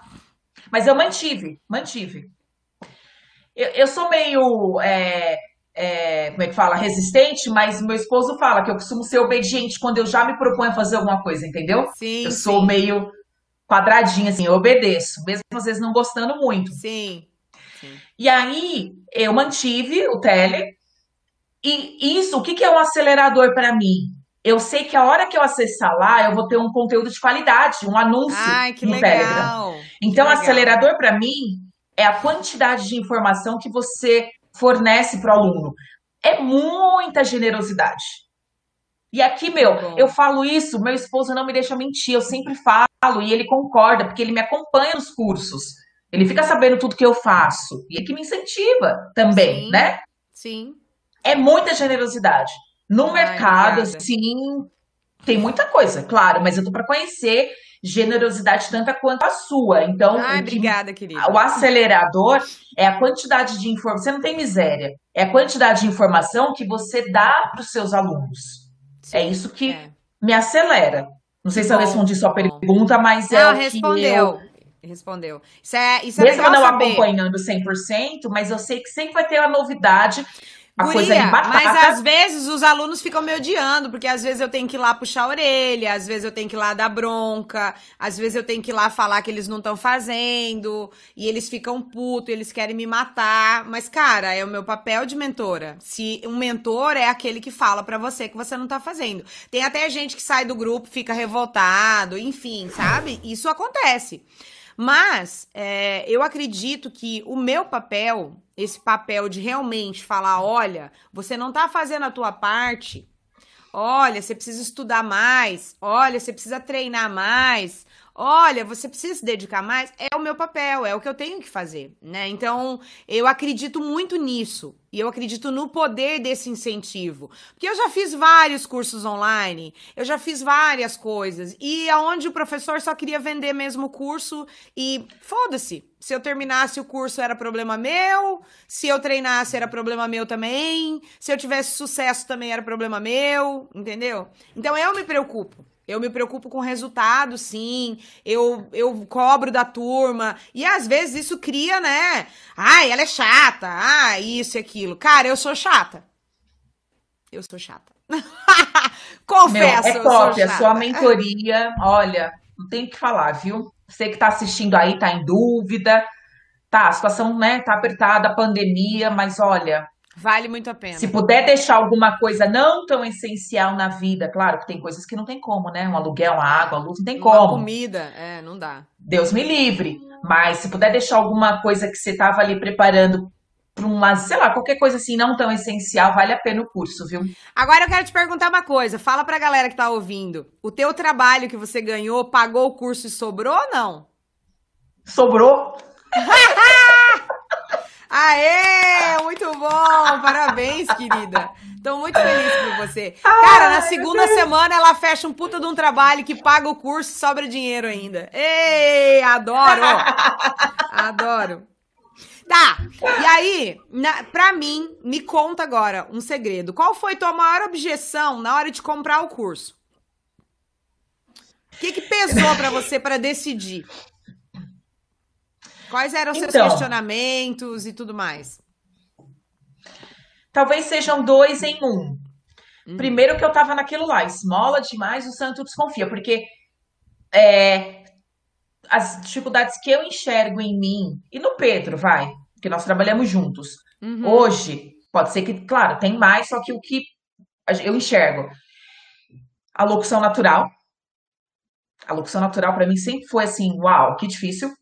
Mas eu mantive, mantive. Eu, eu sou meio. É, é, como é que fala? Resistente, mas meu esposo fala que eu costumo ser obediente quando eu já me proponho a fazer alguma coisa, entendeu? Sim. Eu sou sim. meio quadradinha, assim, eu obedeço, mesmo às vezes não gostando muito. Sim. sim. E aí eu mantive o tele. E isso, o que, que é um acelerador para mim? Eu sei que a hora que eu acessar lá, eu vou ter um conteúdo de qualidade, um anúncio Ai, que legal. Telegram. Então, acelerador para mim é a quantidade de informação que você fornece para o aluno. É muita generosidade. E aqui, meu, eu falo isso, meu esposo não me deixa mentir, eu sempre falo e ele concorda, porque ele me acompanha nos cursos. Ele fica sabendo tudo que eu faço. E é que me incentiva também, Sim. né? Sim. É muita generosidade. No Ai, mercado, obrigada. assim, tem muita coisa, claro, mas eu tô para conhecer generosidade tanta quanto a sua. Então, Ai, que obrigada, querida. o acelerador é a quantidade de informação. Você não tem miséria. É a quantidade de informação que você dá para os seus alunos. É isso que É. me acelera. Não sei se eu respondi sua pergunta, mas é Não, o que eu, respondeu. Respondeu. Isso é, isso é mesmo legal não saber. acompanhando 100%, mas eu sei que sempre vai ter uma novidade, a Guria, coisa de batata. mas às vezes os alunos ficam me odiando, porque às vezes eu tenho que ir lá puxar a orelha, às vezes eu tenho que ir lá dar bronca, às vezes eu tenho que ir lá falar que eles não estão fazendo, e eles ficam putos, eles querem me matar. Mas, cara, é o meu papel de mentora. Se um mentor é aquele que fala pra você que você não tá fazendo. Tem até gente que sai do grupo, fica revoltado, enfim, sabe? Isso acontece. Mas é, eu acredito que o meu papel, esse papel de realmente falar, olha, você não tá fazendo a tua parte, olha, você precisa estudar mais, olha, você precisa treinar mais, olha, você precisa se dedicar mais, é o meu papel, é o que eu tenho que fazer, né? Então, eu acredito muito nisso. E eu acredito no poder desse incentivo. Porque eu já fiz vários cursos online, eu já fiz várias coisas. E aonde o professor só queria vender mesmo o curso e foda-se. Se eu terminasse o curso era problema meu, se eu treinasse era problema meu também, se eu tivesse sucesso também era problema meu, entendeu? Então eu me preocupo. Eu me preocupo com o resultado, sim. Eu, eu cobro da turma. E às vezes isso cria, né? Ai, ela é chata. Ah, isso e aquilo. Cara, eu sou chata. Eu sou chata. Confesso, Meu, é top, a sua mentoria, olha, não tem o que falar, viu? Você que tá assistindo aí, tá em dúvida, tá, a situação, né, tá apertada, pandemia, mas olha, Vale muito a pena. se puder deixar alguma coisa não tão essencial na vida, claro que tem coisas que não tem como, né? Um aluguel, uma água, a luz, não tem Uma como. comida, é, não dá. Deus me livre. Mas se puder deixar alguma coisa que você tava ali preparando para um sei lá, qualquer coisa assim não tão essencial, vale a pena o curso, viu? Agora eu quero te perguntar uma coisa. Fala pra galera que tá ouvindo. O teu trabalho que você ganhou, pagou o curso e sobrou ou não? Sobrou? Aê! Muito bom! Parabéns, querida. Tô muito feliz por você. Cara, na segunda semana ela fecha um puta de um trabalho que paga o curso e sobra dinheiro ainda. Ei, adoro! Adoro. Tá, e aí, na, pra mim, me conta agora um segredo. Qual foi tua maior objeção na hora de comprar o curso? O que, que pesou pra você pra decidir? Quais eram os seus Então. questionamentos e tudo mais? Talvez sejam dois em um. Uhum. Primeiro que eu tava naquilo lá, esmola demais, o santo desconfia, porque é, as dificuldades que eu enxergo em mim e no Pedro, vai, porque nós trabalhamos juntos. Uhum. Hoje, pode ser que, claro, tem mais, só que o que eu enxergo. A locução natural. A locução natural para mim sempre foi assim, uau, que difícil.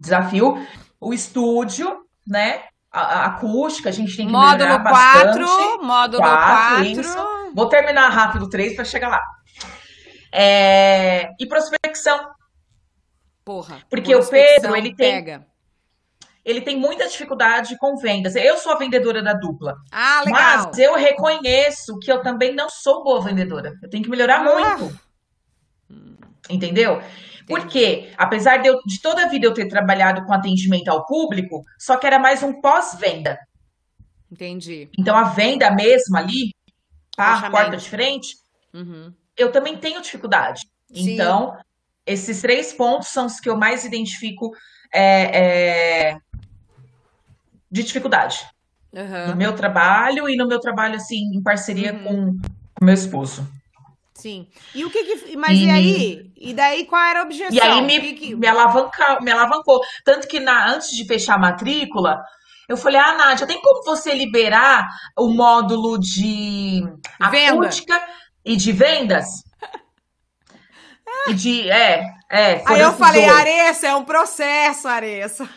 Desafio. O estúdio, né? A, a acústica, a gente tem que Módulo melhorar 4, bastante. módulo Quatro, 4. isso. Vou terminar rápido três para chegar lá. É, E prospecção. Porra. Porque o Pedro, ele tem- pega. Ele tem muita dificuldade com vendas. Eu sou a vendedora da dupla. Ah, legal. Mas eu reconheço que eu também não sou boa vendedora. Eu tenho que melhorar Ah. muito. Entendeu? Porque, apesar de, eu, de toda a vida eu ter trabalhado com atendimento ao público, só que era mais um pós-venda. Entendi. Então, a venda mesmo ali? Fechamento. Porta de frente, Uhum. eu também tenho dificuldade. Sim. Então, esses três pontos são os que eu mais identifico é, é, de dificuldade. Aham. No meu trabalho e no meu trabalho, assim, em parceria Uhum. com o meu esposo. Sim. E o que que. Mas e, E- aí? E daí qual era a objeção? E aí me, que que- me, alavanca, me alavancou. Tanto que na, antes de fechar a matrícula, eu falei, ah, Nádia, tem como você liberar o módulo de Venda. acústica e de vendas? E de, é, é. Aí eu falei, dois. Aressa, é um processo, Aressa.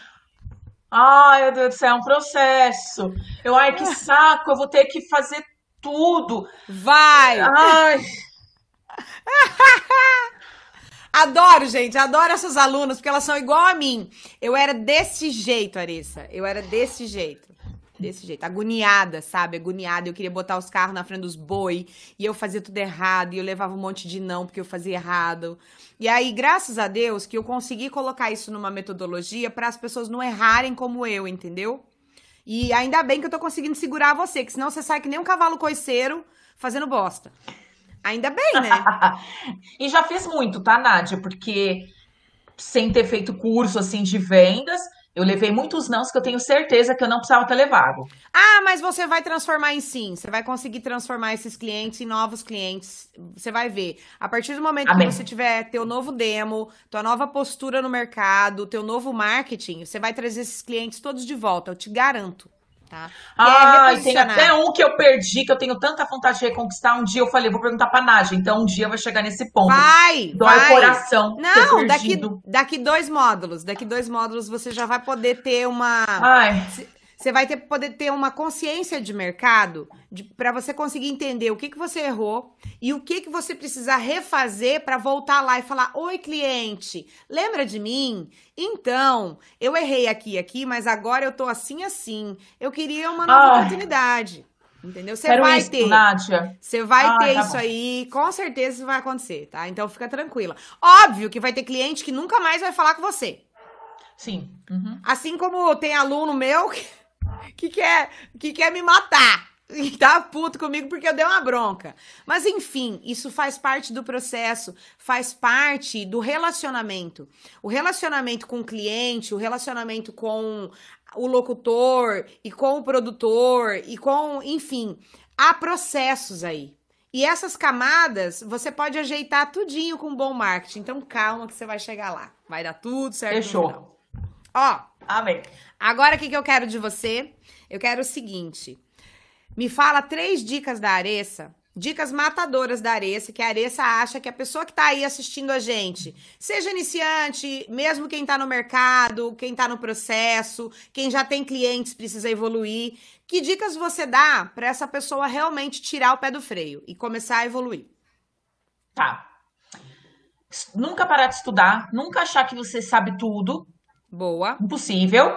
Ai, meu Deus do céu, é um processo. Eu, ai, que saco, eu vou ter que fazer tudo. Vai! Ai. Adoro, gente, adoro essas alunas, porque elas são igual a mim. Eu era desse jeito, Arissa. Eu era desse jeito. Desse jeito, agoniada, sabe? Agoniada. Eu queria botar os carros na frente dos boi e eu fazia tudo errado e eu levava um monte de não porque eu fazia errado. E aí, graças a Deus, que eu consegui colocar isso numa metodologia para as pessoas não errarem como eu, entendeu? E ainda bem que eu tô conseguindo segurar você, que senão você sai que nem um cavalo coiceiro fazendo bosta. Ainda bem, né? e já fiz muito, tá, Nádia? Porque sem ter feito curso assim de vendas, eu levei muitos nãos que eu tenho certeza que eu não precisava ter levado. Ah, mas você vai transformar em sim. Você vai conseguir transformar esses clientes em novos clientes. Você vai ver. A partir do momento Amém. que você tiver teu novo demo, tua nova postura no mercado, teu novo marketing, você vai trazer esses clientes todos de volta. Eu te garanto tá? Ah, é tem até um que eu perdi, que eu tenho tanta vontade de reconquistar. Um dia eu falei, vou perguntar pra Nádia. Então um dia vai chegar nesse ponto. Vai, Dói vai. o coração. Não, daqui, daqui dois módulos. Daqui dois módulos você já vai poder ter uma... Ai... Você vai ter, poder ter uma consciência de mercado para você conseguir entender o que, que você errou e o que, que você precisa refazer para voltar lá e falar: Oi, cliente, lembra de mim? Então, eu errei aqui e aqui, mas agora eu tô assim assim. Eu queria uma nova oportunidade. Entendeu? Você vai isso, ter. Nádia. Você vai ah, ter tá isso bom. aí, com certeza isso vai acontecer, tá? Então fica tranquila. Óbvio que vai ter cliente que nunca mais vai falar com você. Sim. Uhum. Assim como tem aluno meu que que quer, que quer me matar. E tá puto comigo porque eu dei uma bronca. Mas enfim, isso faz parte do processo, faz parte do relacionamento. O relacionamento com o cliente, o relacionamento com o locutor e com o produtor e com, enfim, há processos aí. E essas camadas você pode ajeitar tudinho com bom marketing. Então calma que você vai chegar lá. Vai dar tudo certo Fechou. Ó, Amém. Agora, o que, que eu quero de você? Eu quero o seguinte. Me fala três dicas da Aressa, dicas matadoras da Aressa, que a Aressa acha que a pessoa que tá aí assistindo a gente, seja iniciante, mesmo quem tá no mercado, quem tá no processo, quem já tem clientes, precisa evoluir. Que dicas você dá para essa pessoa realmente tirar o pé do freio e começar a evoluir? Tá. Nunca parar de estudar, nunca achar que você sabe tudo. Boa. Impossível.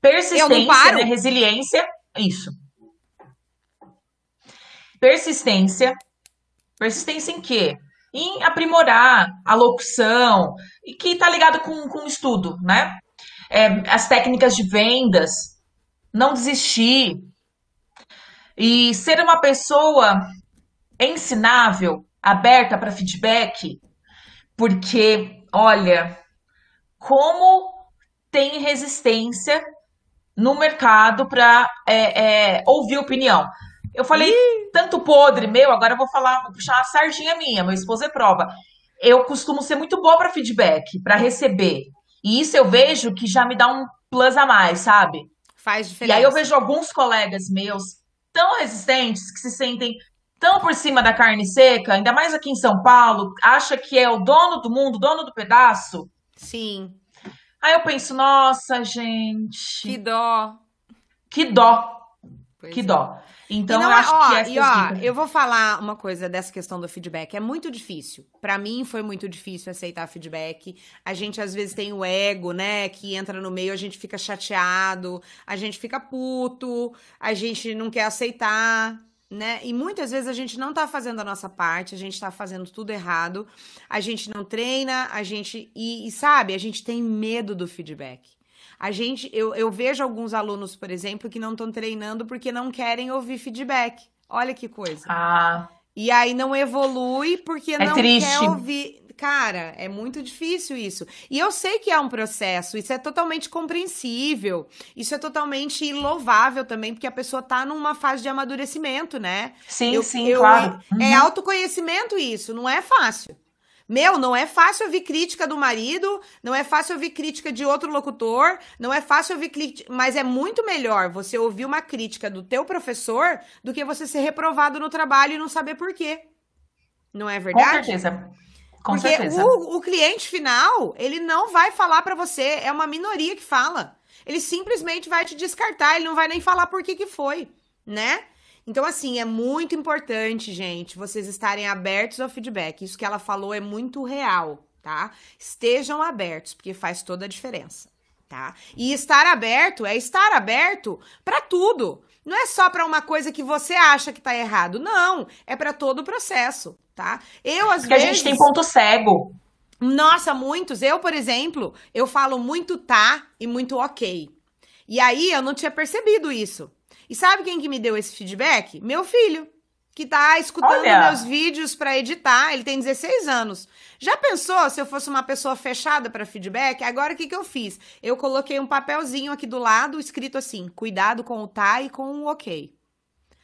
Persistência, né? resiliência. Isso. Persistência. Persistência em quê? Em aprimorar a locução, e que tá ligado com, com o estudo, né? É, as técnicas de vendas, não desistir. E ser uma pessoa ensinável, aberta para feedback, porque, olha, como tem resistência no mercado para é, é, ouvir opinião. Eu falei Ih. tanto podre meu, agora eu vou falar, vou puxar uma sardinha minha, meu esposo é prova. Eu costumo ser muito boa para feedback, para receber. E isso eu vejo que já me dá um plus a mais, sabe? Faz diferença. E aí eu vejo alguns colegas meus tão resistentes que se sentem tão por cima da carne seca, ainda mais aqui em São Paulo, acha que é o dono do mundo, dono do pedaço. Sim. Aí eu penso, nossa, gente. Que dó. Que dó. Pois que é. dó. Então, eu acho ó, que essa e ó, eu vou falar uma coisa dessa questão do feedback. É muito difícil. Para mim foi muito difícil aceitar feedback. A gente às vezes tem o ego, né, que entra no meio, a gente fica chateado, a gente fica puto, a gente não quer aceitar né? E muitas vezes a gente não tá fazendo a nossa parte, a gente tá fazendo tudo errado, a gente não treina, a gente. E, e sabe, a gente tem medo do feedback. A gente, eu, eu vejo alguns alunos, por exemplo, que não estão treinando porque não querem ouvir feedback. Olha que coisa. Ah. E aí não evolui porque é não triste. quer ouvir. Cara, é muito difícil isso. E eu sei que é um processo, isso é totalmente compreensível, isso é totalmente louvável também, porque a pessoa tá numa fase de amadurecimento, né? Sim, eu, sim, eu, claro. Uhum. É autoconhecimento isso, não é fácil. Meu, não é fácil ouvir crítica do marido, não é fácil ouvir crítica de outro locutor, não é fácil ouvir crítica, mas é muito melhor você ouvir uma crítica do teu professor do que você ser reprovado no trabalho e não saber por quê. Não é verdade? Com certeza. Com Porque certeza. O, o cliente final, ele não vai falar para você, é uma minoria que fala. Ele simplesmente vai te descartar, ele não vai nem falar por que que foi, né? Então, assim, é muito importante, gente, vocês estarem abertos ao feedback. Isso que ela falou é muito real, tá? Estejam abertos, porque faz toda a diferença, tá? E estar aberto é estar aberto para tudo. Não é só para uma coisa que você acha que tá errado, não. É para todo o processo, tá? Eu às Porque vezes a gente tem ponto cego. Nossa, muitos. Eu, por exemplo, eu falo muito tá e muito ok. E aí eu não tinha percebido isso. E sabe quem que me deu esse feedback? Meu filho, que tá escutando Olha. meus vídeos para editar. Ele tem 16 anos. Já pensou se eu fosse uma pessoa fechada para feedback? Agora o que que eu fiz? Eu coloquei um papelzinho aqui do lado escrito assim: "Cuidado com o tá e com o ok".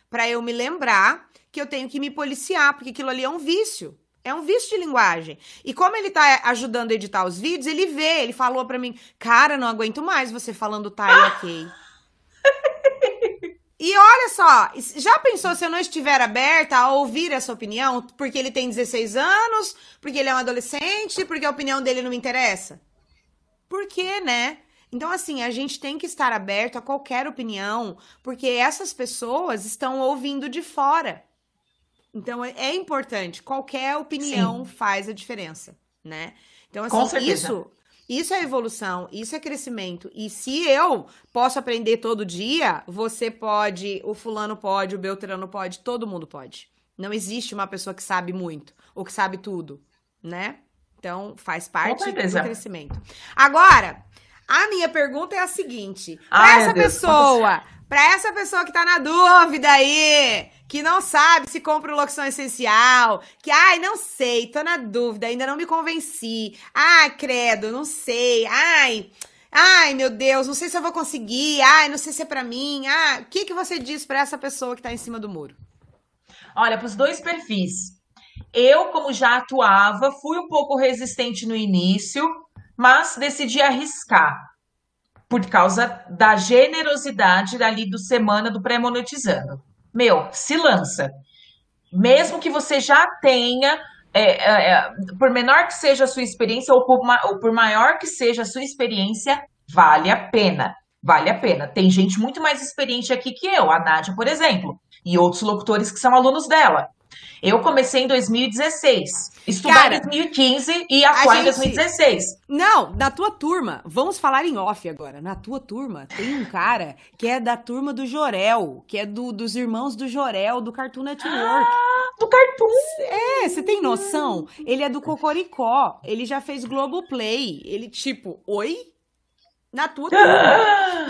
Pra eu me lembrar que eu tenho que me policiar, porque aquilo ali é um vício. É um vício de linguagem. E como ele tá ajudando a editar os vídeos, ele vê, ele falou pra mim: "Cara, não aguento mais você falando tá e ok". E olha só, já pensou se eu não estiver aberta a ouvir essa opinião porque ele tem 16 anos, porque ele é um adolescente, porque a opinião dele não me interessa? Por quê, né? Então, assim, a gente tem que estar aberto a qualquer opinião, porque essas pessoas estão ouvindo de fora. Então, é é importante, qualquer opinião faz a diferença, né? Então, Com assim, certeza. isso, isso é evolução, isso é crescimento. E se eu posso aprender todo dia, você pode, o fulano pode, o Beltrano pode, todo mundo pode. Não existe uma pessoa que sabe muito ou que sabe tudo, né? Então, faz parte do crescimento. Agora, a minha pergunta é a seguinte: Ai, essa Deus, pessoa, pra essa pessoa que tá na dúvida aí, que não sabe se compra o locução essencial, que ai, não sei, tô na dúvida, ainda não me convenci. Ai, credo, não sei. Ai, ai, meu Deus, não sei se eu vou conseguir. Ai, não sei se é pra mim. Ah, o que que você diz pra essa pessoa que tá em cima do muro? Olha, para os dois perfis. Eu, como já atuava, fui um pouco resistente no início, mas decidi arriscar por causa da generosidade ali do semana do pré-monetizando. Meu, se lança. Mesmo que você já tenha, é, é, é, por menor que seja a sua experiência, ou por, ou por maior que seja a sua experiência, vale a pena. Vale a pena. Tem gente muito mais experiente aqui que eu, a Nádia, por exemplo, e outros locutores que são alunos dela. Eu comecei em 2016, estudar em 2015 e atuar em gente- 2016. Não, na tua turma, vamos falar em off agora. Na tua turma tem um cara que é da turma do Jorel, que é do, dos irmãos do Jorel, do Cartoon Network. Do Cartoon. É, você tem noção? Ele é do Cocoricó, ele já fez Globoplay. Ele, tipo, oi? Na tua turma.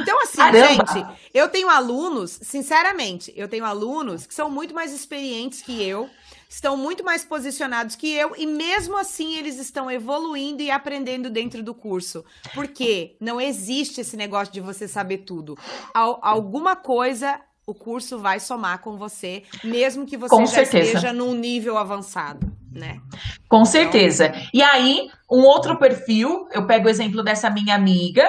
Então, assim, Caramba! gente, eu tenho alunos, sinceramente, eu tenho alunos que são muito mais experientes que eu, estão muito mais posicionados que eu, e mesmo assim eles estão evoluindo e aprendendo dentro do curso. Porque não existe esse negócio de você saber tudo. Al- alguma coisa o curso vai somar com você, mesmo que você Com já certeza. esteja num nível avançado, né? Com certeza. E aí, um outro perfil, eu pego o exemplo dessa minha amiga.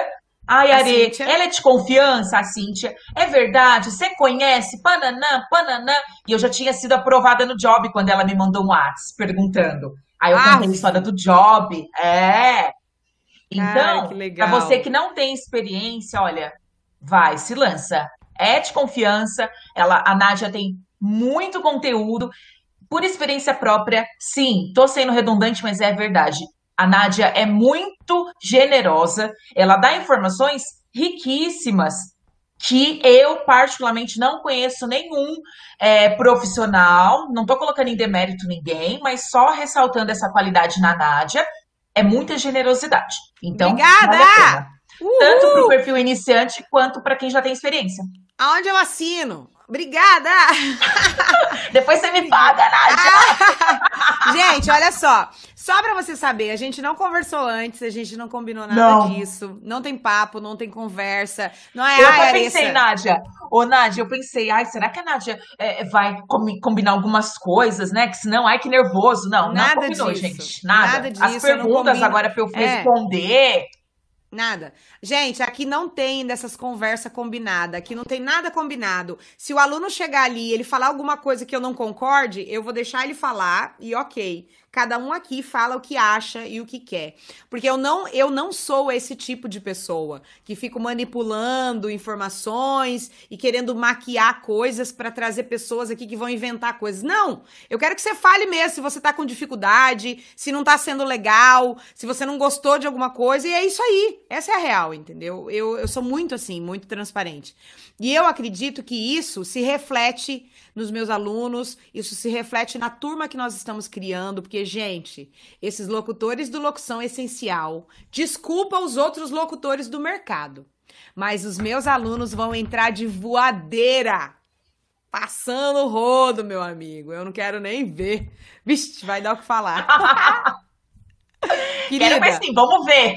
Ai, A Are, Cíntia. ela é de confiança, a Cíntia. É verdade, você conhece, pananã, pananã. E eu já tinha sido aprovada no job quando ela me mandou um WhatsApp perguntando. Aí eu Ah, contei a história do job. É. Então, para você que não tem experiência, olha, vai, se lança. É de confiança. Ela, a Nádia tem muito conteúdo. Por experiência própria, sim, tô sendo redundante, mas é verdade. A Nádia é muito generosa, ela dá informações riquíssimas que eu, particularmente, não conheço nenhum é, profissional. Não tô colocando em demérito ninguém, mas só ressaltando essa qualidade na Nádia. É muita generosidade. Então, Obrigada! vale. Uhul! Tanto para o perfil iniciante quanto para quem já tem experiência. Aonde eu assino? Obrigada! Depois você me paga, Nádia! gente, olha só. Só pra você saber, a gente não conversou antes, a gente não combinou nada Não. disso. Não tem papo, não tem conversa. Não é, Eu até pensei, Nádia. Ô, Nádia, eu pensei, ai, será que a Nádia é, vai comi- combinar algumas coisas, né? Que senão, ai, que nervoso. Não, Nada não combinou, disso. gente. Nada. Nada As disso, não perguntas agora pra eu É. responder. Nada. Gente, aqui não tem dessas conversas combinadas. Aqui não tem nada combinado. Se o aluno chegar ali e ele falar alguma coisa que eu não concorde, eu vou deixar ele falar e ok. Cada um aqui fala o que acha e o que quer. Porque eu não, eu não sou esse tipo de pessoa que fico manipulando informações e querendo maquiar coisas para trazer pessoas aqui que vão inventar coisas. Não! Eu quero que você fale mesmo se você tá com dificuldade, se não tá sendo legal, se você não gostou de alguma coisa, e é isso aí. Essa é a real, entendeu? Eu, eu sou muito assim, muito transparente. E eu acredito que isso se reflete nos meus alunos, isso se reflete na turma que nós estamos criando, porque, gente, esses locutores do Locução Essencial, desculpa os outros locutores do mercado, mas os meus alunos vão entrar de voadeira. Passando o rodo, meu amigo. Eu não quero nem ver. Vixe, vai dar o que falar. Querida, Quero ver sim, vamos ver.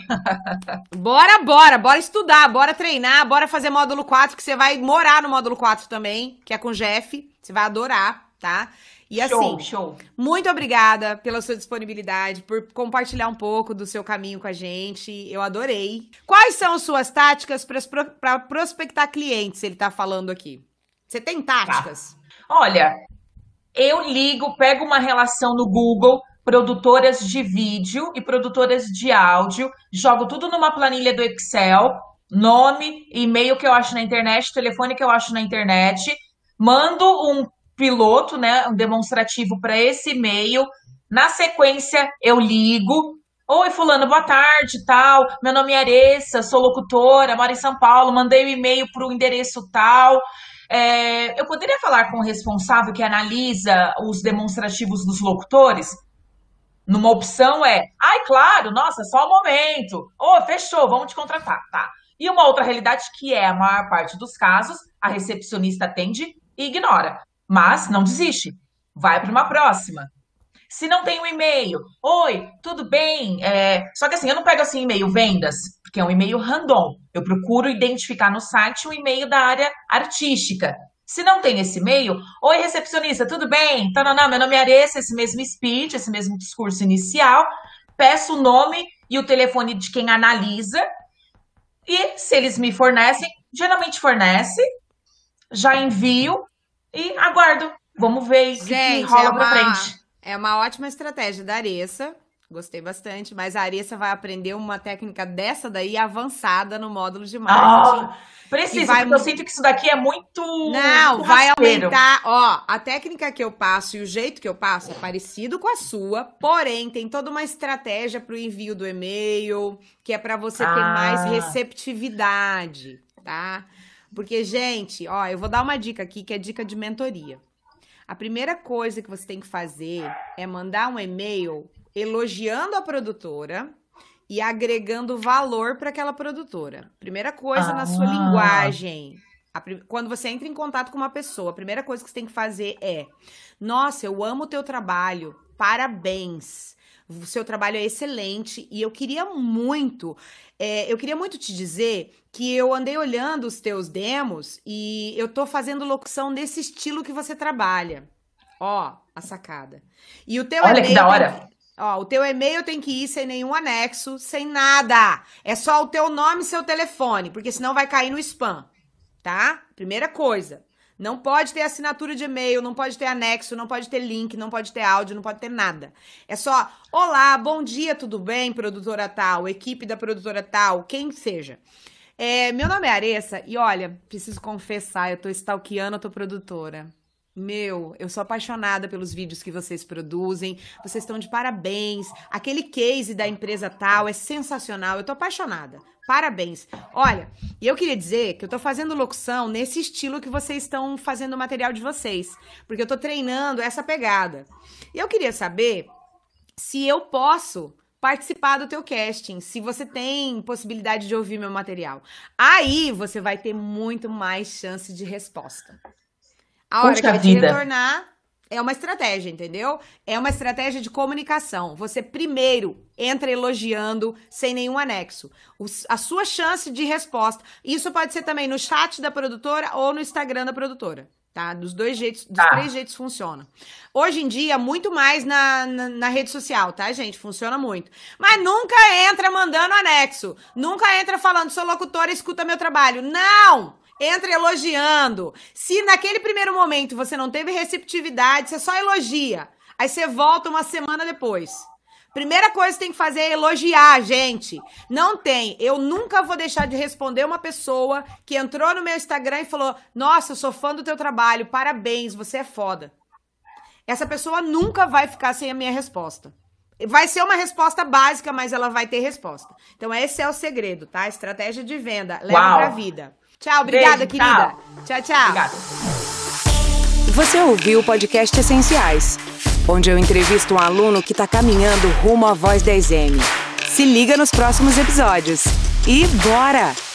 bora, bora, bora estudar, bora treinar, bora fazer módulo 4, que você vai morar no módulo 4 também, que é com o Jeff. Você vai adorar, tá? E assim, show, show. muito obrigada pela sua disponibilidade, por compartilhar um pouco do seu caminho com a gente. Eu adorei. Quais são suas táticas para prospectar clientes? Ele tá falando aqui. Você tem táticas? Tá. Olha, eu ligo, pego uma relação no Google, produtoras de vídeo e produtoras de áudio, jogo tudo numa planilha do Excel, nome, e-mail que eu acho na internet, telefone que eu acho na internet, mando um piloto, né, um demonstrativo para esse e-mail. Na sequência, eu ligo. Oi, fulano, boa tarde, tal. Meu nome é Aressa, sou locutora, moro em São Paulo, mandei o um e-mail para o endereço tal. É, eu poderia falar com o responsável que analisa os demonstrativos dos locutores? Numa opção é, ai, claro, nossa, só um momento. Oh, fechou, vamos te contratar, tá? E uma outra realidade que é a maior parte dos casos, a recepcionista atende e ignora. Mas não desiste. Vai para uma próxima. Se não tem um e-mail, oi, tudo bem? É... Só que assim, eu não pego assim e-mail vendas, porque é um e-mail random. Eu procuro identificar no site um e-mail da área artística. Se não tem esse e-mail, oi recepcionista, tudo bem? Tanana, meu nome é Aressa, esse mesmo speech, esse mesmo discurso inicial. Peço o nome e o telefone de quem analisa. E se eles me fornecem, geralmente fornece, já envio e aguardo. Vamos ver o que, que rola é uma, pra frente. É uma ótima estratégia da Aressa. Gostei bastante, mas a Aressa vai aprender uma técnica dessa daí avançada no módulo de marketing. Ah, Precisa, vai... porque eu sinto que isso daqui é muito. Não, muito vai aumentar. Ó, a técnica que eu passo e o jeito que eu passo é parecido com a sua, porém tem toda uma estratégia para o envio do e-mail, que é para você ah. ter mais receptividade, tá? Porque, gente, ó, eu vou dar uma dica aqui que é dica de mentoria. A primeira coisa que você tem que fazer é mandar um e-mail elogiando a produtora e agregando valor para aquela produtora. Primeira coisa ah. na sua ah. linguagem. A, quando você entra em contato com uma pessoa, a primeira coisa que você tem que fazer é: Nossa, eu amo o teu trabalho, parabéns. O seu trabalho é excelente e eu queria muito, é, eu queria muito te dizer que eu andei olhando os teus demos e eu tô fazendo locução nesse estilo que você trabalha. Ó, a sacada. E o teu Olha que da hora. Ó, o teu e-mail tem que ir sem nenhum anexo, sem nada. É só o teu nome e seu telefone, porque senão vai cair no spam, tá? Primeira coisa. Não pode ter assinatura de e-mail, não pode ter anexo, não pode ter link, não pode ter áudio, não pode ter nada. É só, olá, bom dia, tudo bem, produtora tal, equipe da produtora tal, quem seja. É, meu nome é Aressa e olha, preciso confessar, eu tô stalkeando a tua produtora. Meu, eu sou apaixonada pelos vídeos que vocês produzem. Vocês estão de parabéns. Aquele case da empresa tal é sensacional. Eu tô apaixonada. Parabéns. Olha, e eu queria dizer que eu tô fazendo locução nesse estilo que vocês estão fazendo o material de vocês, porque eu tô treinando essa pegada. E eu queria saber se eu posso participar do teu casting, se você tem possibilidade de ouvir meu material. Aí você vai ter muito mais chance de resposta. A hora Puxa que vida. retornar, é uma estratégia, entendeu? É uma estratégia de comunicação. Você primeiro entra elogiando sem nenhum anexo. O, a sua chance de resposta. Isso pode ser também no chat da produtora ou no Instagram da produtora. tá? Dos dois jeitos, dos Tá. três jeitos funciona. Hoje em dia, muito mais na, na, na rede social, tá, gente? Funciona muito. Mas nunca entra mandando anexo. Nunca entra falando, sou locutora, escuta meu trabalho. Não! Entra elogiando. Se naquele primeiro momento você não teve receptividade, você só elogia. Aí você volta uma semana depois. Primeira coisa que tem que fazer é elogiar, gente. Não tem. Eu nunca vou deixar de responder uma pessoa que entrou no meu Instagram e falou: Nossa, eu sou fã do teu trabalho, parabéns, você é foda. Essa pessoa nunca vai ficar sem a minha resposta. Vai ser uma resposta básica, mas ela vai ter resposta. Então, esse é o segredo, tá? Estratégia de venda. Leva Uau. pra vida. Tchau, obrigada, Beijo, querida. Tchau, tchau. Obrigada. Você ouviu o podcast Essenciais, onde eu entrevisto um aluno que está caminhando rumo à voz 10M. Se liga nos próximos episódios. E bora!